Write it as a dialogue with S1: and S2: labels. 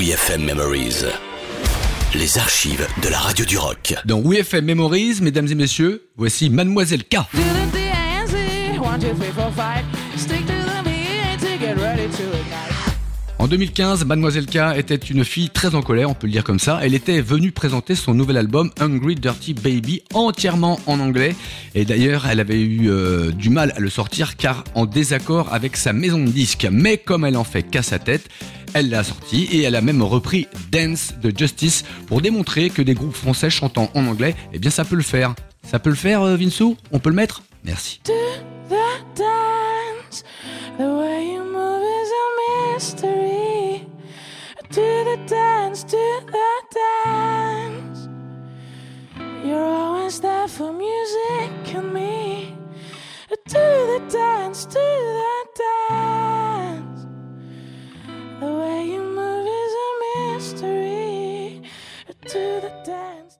S1: WeFM Memories. Les archives de la radio du rock.
S2: Dans WeFM Memories, mesdames et messieurs, voici Mademoiselle K.
S3: Do the DNC, one, two, three, four, five. Stick to the beat to get ready to ignite.
S2: En 2015, Mademoiselle K était une fille très en colère, on peut le dire comme ça. Elle était venue présenter son nouvel album Hungry Dirty Baby entièrement en anglais. Et d'ailleurs, elle avait eu euh, du mal à le sortir car en désaccord avec sa maison de disques. Mais comme elle en fait qu'à sa tête, elle l'a sorti et elle a même repris Dance de Justice pour démontrer que des groupes français chantant en anglais, eh bien ça peut le faire. Ça peut le faire, euh, Vinsou? On peut le mettre? Merci.